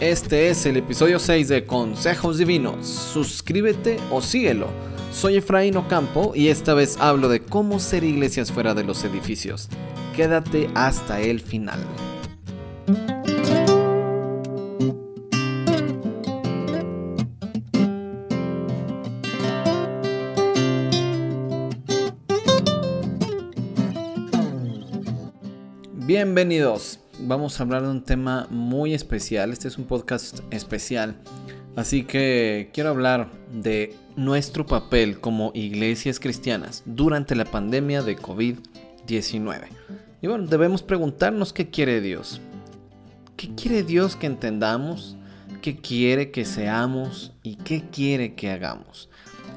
Este es el episodio 6 de Consejos Divinos. Suscríbete o síguelo. Soy Efraín Ocampo y esta vez hablo de cómo ser iglesias fuera de los edificios. Quédate hasta el final. Bienvenidos vamos a hablar de un tema muy especial. Este es un podcast especial. Así que quiero hablar de nuestro papel como iglesias cristianas durante la pandemia de COVID-19. Y bueno, debemos preguntarnos qué quiere Dios. ¿Qué quiere Dios que entendamos? ¿Qué quiere que seamos? ¿Y qué quiere que hagamos?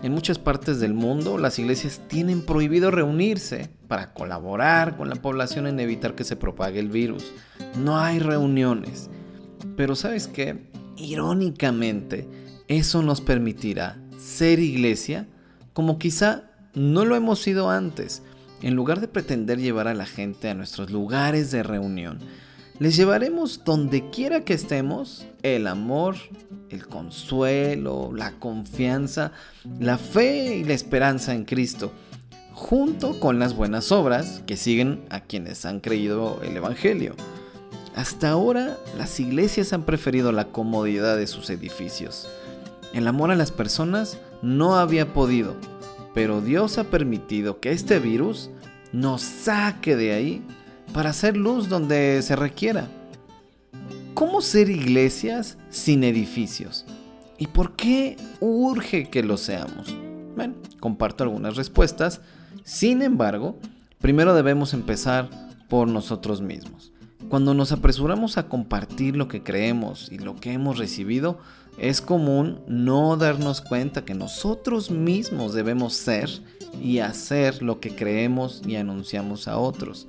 En muchas partes del mundo las iglesias tienen prohibido reunirse para colaborar con la población en evitar que se propague el virus. No hay reuniones. Pero sabes qué? Irónicamente, eso nos permitirá ser iglesia como quizá no lo hemos sido antes. En lugar de pretender llevar a la gente a nuestros lugares de reunión, les llevaremos donde quiera que estemos el amor, el consuelo, la confianza, la fe y la esperanza en Cristo junto con las buenas obras que siguen a quienes han creído el Evangelio. Hasta ahora, las iglesias han preferido la comodidad de sus edificios. El amor a las personas no había podido, pero Dios ha permitido que este virus nos saque de ahí para hacer luz donde se requiera. ¿Cómo ser iglesias sin edificios? ¿Y por qué urge que lo seamos? Bueno, comparto algunas respuestas sin embargo, primero debemos empezar por nosotros mismos. Cuando nos apresuramos a compartir lo que creemos y lo que hemos recibido, es común no darnos cuenta que nosotros mismos debemos ser y hacer lo que creemos y anunciamos a otros.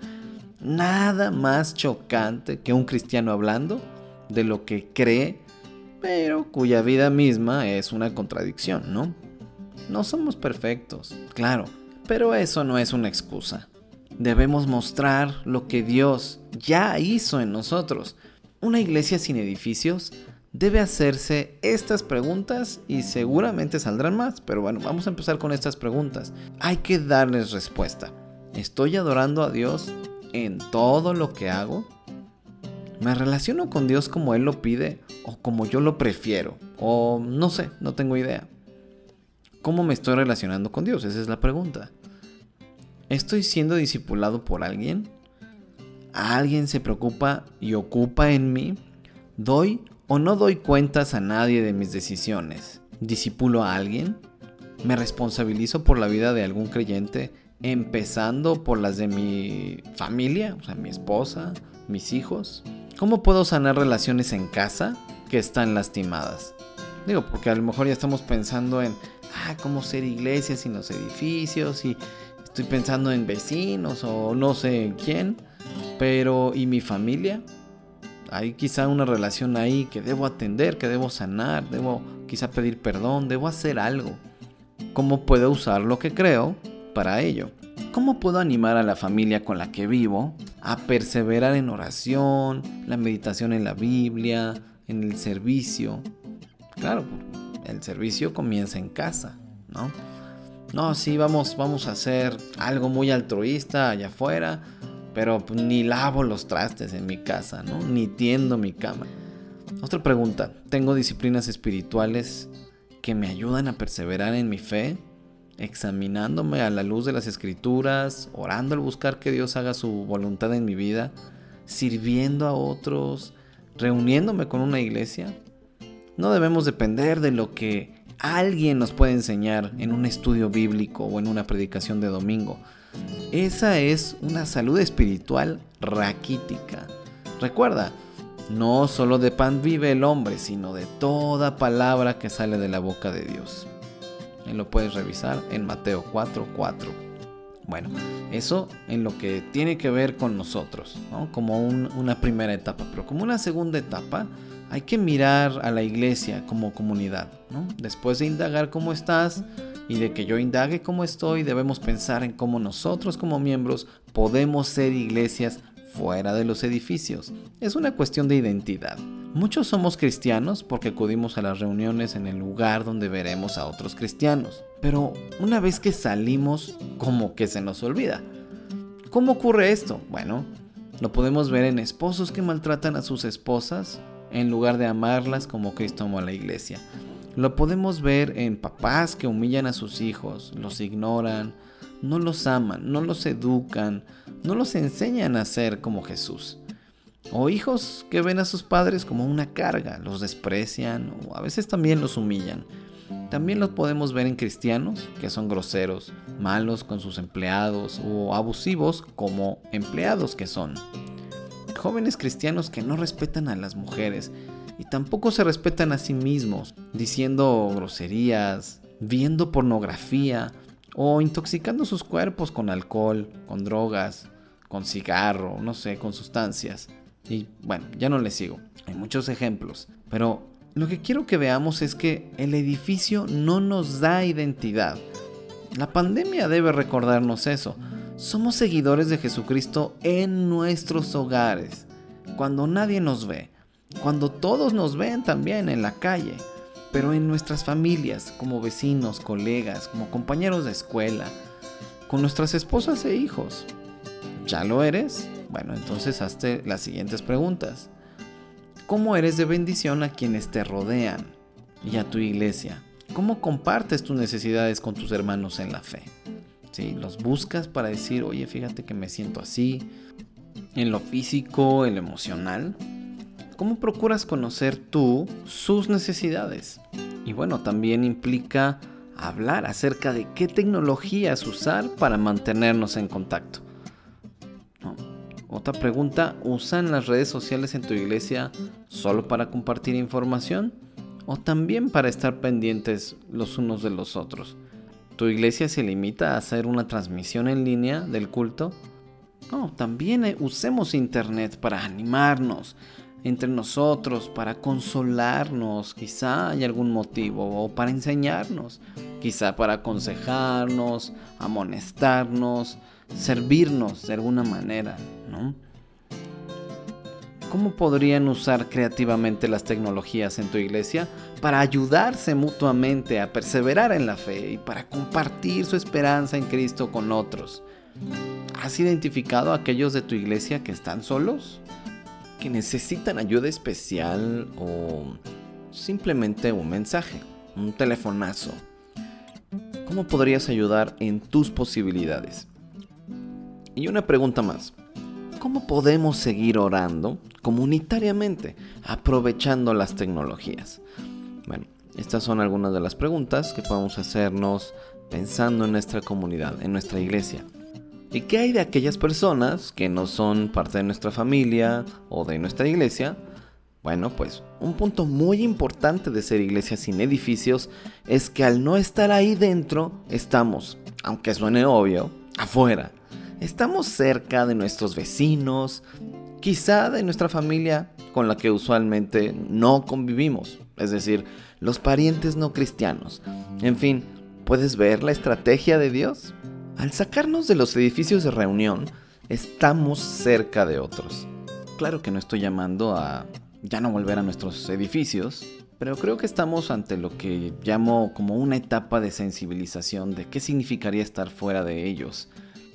Nada más chocante que un cristiano hablando de lo que cree, pero cuya vida misma es una contradicción, ¿no? No somos perfectos, claro, pero eso no es una excusa. Debemos mostrar lo que Dios ya hizo en nosotros. Una iglesia sin edificios debe hacerse estas preguntas y seguramente saldrán más. Pero bueno, vamos a empezar con estas preguntas. Hay que darles respuesta. ¿Estoy adorando a Dios en todo lo que hago? ¿Me relaciono con Dios como Él lo pide o como yo lo prefiero? O no sé, no tengo idea. ¿Cómo me estoy relacionando con Dios? Esa es la pregunta. ¿Estoy siendo discipulado por alguien? ¿Alguien se preocupa y ocupa en mí? ¿Doy o no doy cuentas a nadie de mis decisiones? ¿Disipulo a alguien? ¿Me responsabilizo por la vida de algún creyente, empezando por las de mi familia, o sea, mi esposa, mis hijos? ¿Cómo puedo sanar relaciones en casa que están lastimadas? Digo, porque a lo mejor ya estamos pensando en, ah, cómo ser iglesia sin los edificios y estoy pensando en vecinos o no sé quién, pero ¿y mi familia? Hay quizá una relación ahí que debo atender, que debo sanar, debo quizá pedir perdón, debo hacer algo. ¿Cómo puedo usar lo que creo para ello? ¿Cómo puedo animar a la familia con la que vivo a perseverar en oración, la meditación en la Biblia, en el servicio? Claro, el servicio comienza en casa, ¿no? No, sí, vamos, vamos a hacer algo muy altruista allá afuera, pero pues, ni lavo los trastes en mi casa, ¿no? Ni tiendo mi cama. Otra pregunta, ¿tengo disciplinas espirituales que me ayudan a perseverar en mi fe? Examinándome a la luz de las escrituras, orando al buscar que Dios haga su voluntad en mi vida, sirviendo a otros, reuniéndome con una iglesia. No debemos depender de lo que alguien nos puede enseñar en un estudio bíblico o en una predicación de domingo. Esa es una salud espiritual raquítica. Recuerda, no solo de pan vive el hombre, sino de toda palabra que sale de la boca de Dios. Y lo puedes revisar en Mateo 4:4. Bueno, eso en lo que tiene que ver con nosotros, como una primera etapa, pero como una segunda etapa, hay que mirar a la iglesia como comunidad. Después de indagar cómo estás y de que yo indague cómo estoy, debemos pensar en cómo nosotros como miembros podemos ser iglesias fuera de los edificios. Es una cuestión de identidad. Muchos somos cristianos porque acudimos a las reuniones en el lugar donde veremos a otros cristianos. Pero una vez que salimos, como que se nos olvida. ¿Cómo ocurre esto? Bueno, lo podemos ver en esposos que maltratan a sus esposas en lugar de amarlas como Cristo amó a la iglesia. Lo podemos ver en papás que humillan a sus hijos, los ignoran, no los aman, no los educan, no los enseñan a ser como Jesús. O hijos que ven a sus padres como una carga, los desprecian o a veces también los humillan. También los podemos ver en cristianos que son groseros, malos con sus empleados o abusivos como empleados que son. Jóvenes cristianos que no respetan a las mujeres y tampoco se respetan a sí mismos, diciendo groserías, viendo pornografía o intoxicando sus cuerpos con alcohol, con drogas, con cigarro, no sé, con sustancias. Y bueno, ya no les sigo. Hay muchos ejemplos. Pero lo que quiero que veamos es que el edificio no nos da identidad. La pandemia debe recordarnos eso. Somos seguidores de Jesucristo en nuestros hogares, cuando nadie nos ve, cuando todos nos ven también en la calle, pero en nuestras familias, como vecinos, colegas, como compañeros de escuela, con nuestras esposas e hijos. ¿Ya lo eres? Bueno, entonces hazte las siguientes preguntas. ¿Cómo eres de bendición a quienes te rodean y a tu iglesia? ¿Cómo compartes tus necesidades con tus hermanos en la fe? ¿Sí? ¿Los buscas para decir, oye, fíjate que me siento así? En lo físico, en lo emocional. ¿Cómo procuras conocer tú sus necesidades? Y bueno, también implica hablar acerca de qué tecnologías usar para mantenernos en contacto. Otra pregunta, ¿usan las redes sociales en tu iglesia solo para compartir información o también para estar pendientes los unos de los otros? ¿Tu iglesia se limita a hacer una transmisión en línea del culto? No, también eh, usemos internet para animarnos entre nosotros, para consolarnos, quizá hay algún motivo, o para enseñarnos, quizá para aconsejarnos, amonestarnos, servirnos de alguna manera, ¿no? ¿Cómo podrían usar creativamente las tecnologías en tu iglesia para ayudarse mutuamente a perseverar en la fe y para compartir su esperanza en Cristo con otros? ¿Has identificado a aquellos de tu iglesia que están solos? ¿Que necesitan ayuda especial o simplemente un mensaje, un telefonazo? ¿Cómo podrías ayudar en tus posibilidades? Y una pregunta más. ¿Cómo podemos seguir orando comunitariamente, aprovechando las tecnologías? Bueno, estas son algunas de las preguntas que podemos hacernos pensando en nuestra comunidad, en nuestra iglesia. ¿Y qué hay de aquellas personas que no son parte de nuestra familia o de nuestra iglesia? Bueno, pues un punto muy importante de ser iglesia sin edificios es que al no estar ahí dentro, estamos, aunque suene obvio, afuera. Estamos cerca de nuestros vecinos, quizá de nuestra familia con la que usualmente no convivimos, es decir, los parientes no cristianos. En fin, ¿puedes ver la estrategia de Dios? Al sacarnos de los edificios de reunión, estamos cerca de otros. Claro que no estoy llamando a ya no volver a nuestros edificios, pero creo que estamos ante lo que llamo como una etapa de sensibilización de qué significaría estar fuera de ellos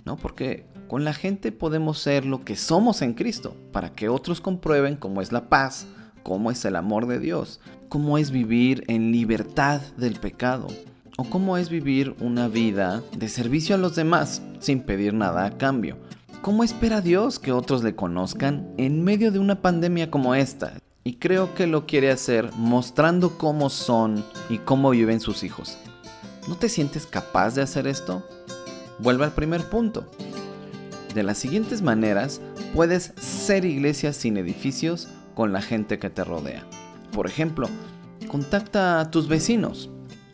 ¿no? Porque con la gente podemos ser lo que somos en Cristo, para que otros comprueben cómo es la paz, cómo es el amor de Dios, cómo es vivir en libertad del pecado, o cómo es vivir una vida de servicio a los demás sin pedir nada a cambio. ¿Cómo espera Dios que otros le conozcan en medio de una pandemia como esta? Y creo que lo quiere hacer mostrando cómo son y cómo viven sus hijos. ¿No te sientes capaz de hacer esto? Vuelve al primer punto. De las siguientes maneras puedes ser iglesia sin edificios con la gente que te rodea. Por ejemplo, contacta a tus vecinos.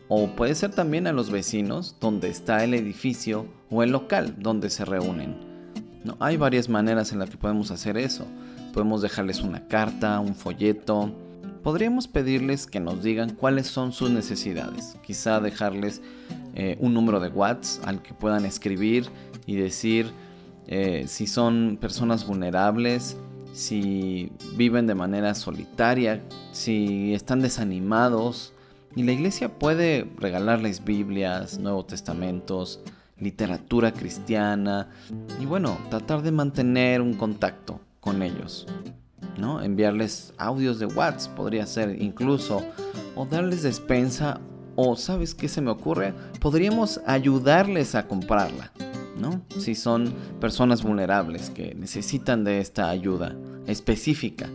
O puede ser también a los vecinos donde está el edificio o el local donde se reúnen. Hay varias maneras en las que podemos hacer eso. Podemos dejarles una carta, un folleto, podríamos pedirles que nos digan cuáles son sus necesidades. Quizá dejarles eh, un número de WhatsApp al que puedan escribir y decir eh, si son personas vulnerables, si viven de manera solitaria, si están desanimados. Y la iglesia puede regalarles Biblias, Nuevos Testamentos, literatura cristiana y bueno, tratar de mantener un contacto con ellos. ¿No? Enviarles audios de WhatsApp podría ser incluso o darles despensa o sabes qué se me ocurre, podríamos ayudarles a comprarla, ¿no? Si son personas vulnerables que necesitan de esta ayuda específica.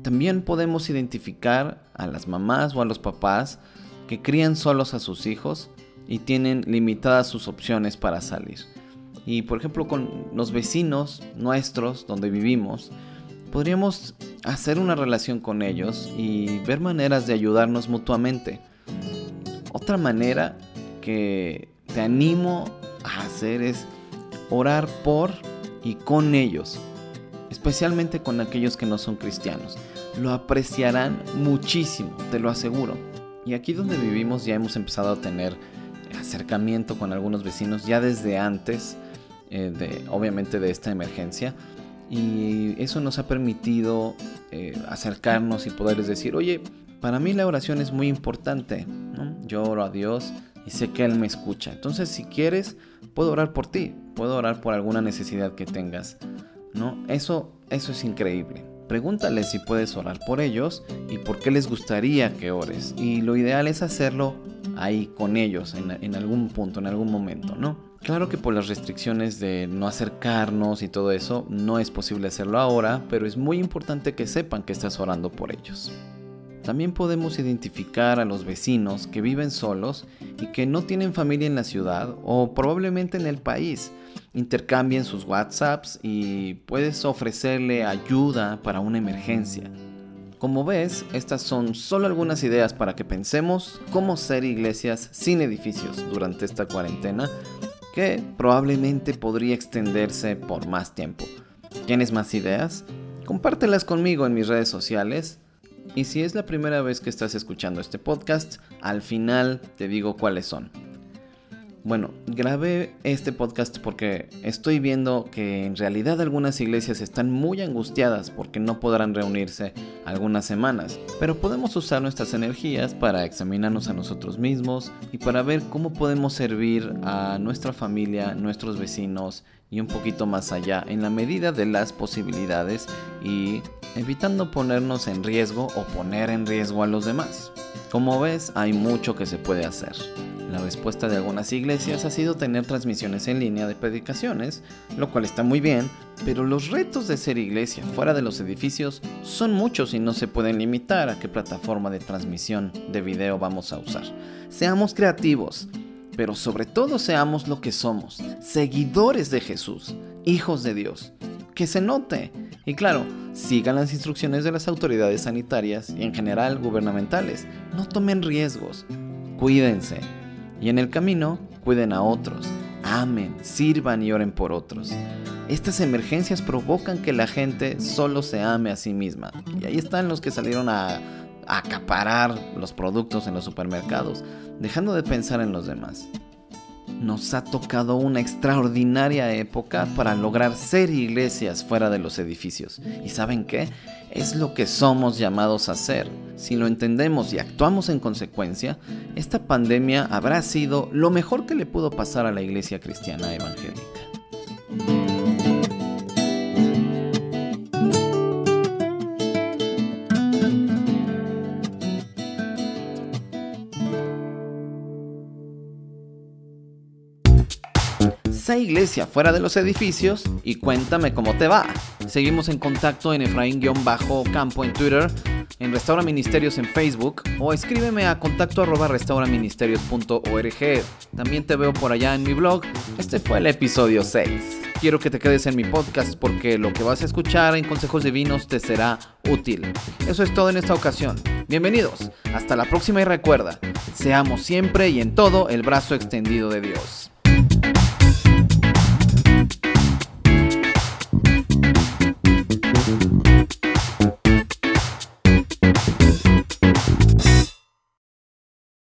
También podemos identificar a las mamás o a los papás que crían solos a sus hijos y tienen limitadas sus opciones para salir. Y por ejemplo con los vecinos nuestros donde vivimos, podríamos hacer una relación con ellos y ver maneras de ayudarnos mutuamente. Otra manera que te animo a hacer es orar por y con ellos, especialmente con aquellos que no son cristianos. Lo apreciarán muchísimo, te lo aseguro. Y aquí donde vivimos ya hemos empezado a tener acercamiento con algunos vecinos ya desde antes, eh, de, obviamente de esta emergencia. Y eso nos ha permitido eh, acercarnos y poderles decir, oye, para mí la oración es muy importante. Yo oro a Dios y sé que Él me escucha. Entonces, si quieres, puedo orar por ti, puedo orar por alguna necesidad que tengas. ¿no? Eso, eso es increíble. Pregúntales si puedes orar por ellos y por qué les gustaría que ores. Y lo ideal es hacerlo ahí con ellos en, algún punto, en algún momento, ¿no? Claro que por las restricciones de no acercarnos y todo eso, no es posible hacerlo ahora, pero es muy importante que sepan que estás orando por ellos. También podemos identificar a los vecinos que viven solos y que no tienen familia en la ciudad o probablemente en el país. Intercambien sus WhatsApps y puedes ofrecerle ayuda para una emergencia. Como ves, estas son solo algunas ideas para que pensemos cómo ser iglesias sin edificios durante esta cuarentena que probablemente podría extenderse por más tiempo. ¿Tienes más ideas? Compártelas conmigo en mis redes sociales. Y si es la primera vez que estás escuchando este podcast, al final te digo cuáles son. Bueno, grabé este podcast porque estoy viendo que en realidad algunas iglesias están muy angustiadas porque no podrán reunirse algunas semanas, pero podemos usar nuestras energías para examinarnos a nosotros mismos y para ver cómo podemos servir a nuestra familia, nuestros vecinos y un poquito más allá en la medida de las posibilidades y evitando ponernos en riesgo o poner en riesgo a los demás. Como ves, hay mucho que se puede hacer. La respuesta de algunas iglesias ha sido tener transmisiones en línea de predicaciones, lo cual está muy bien, pero los retos de ser iglesia fuera de los edificios son muchos y no se pueden limitar a qué plataforma de transmisión de video vamos a usar. Seamos creativos, pero sobre todo seamos lo que somos, seguidores de Jesús, hijos de Dios. Que se note. Y claro, sigan las instrucciones de las autoridades sanitarias y en general gubernamentales. No tomen riesgos. Cuídense y en el camino, cuiden a otros, amen, sirvan y oren por otros. Estas emergencias provocan que la gente solo se ame a sí misma. Y ahí están los que salieron a, acaparar los productos en los supermercados, dejando de pensar en los demás. Nos ha tocado una extraordinaria época para lograr ser iglesias fuera de los edificios. ¿Y saben qué? Es lo que somos llamados a hacer. Si lo entendemos y actuamos en consecuencia, esta pandemia habrá sido lo mejor que le pudo pasar a la iglesia cristiana evangélica. Iglesia fuera de los edificios y cuéntame cómo te va. Seguimos en contacto en Efraín-Campo en Twitter, en Restaura Ministerios en Facebook o escríbeme a contacto arroba restauraministerios.org. También te veo por allá en mi blog. Este fue el episodio 6. Quiero que te quedes en mi podcast porque lo que vas a escuchar en Consejos Divinos te será útil. Eso es todo en esta ocasión. Bienvenidos. Hasta la próxima y recuerda, seamos siempre y en todo el brazo extendido de Dios.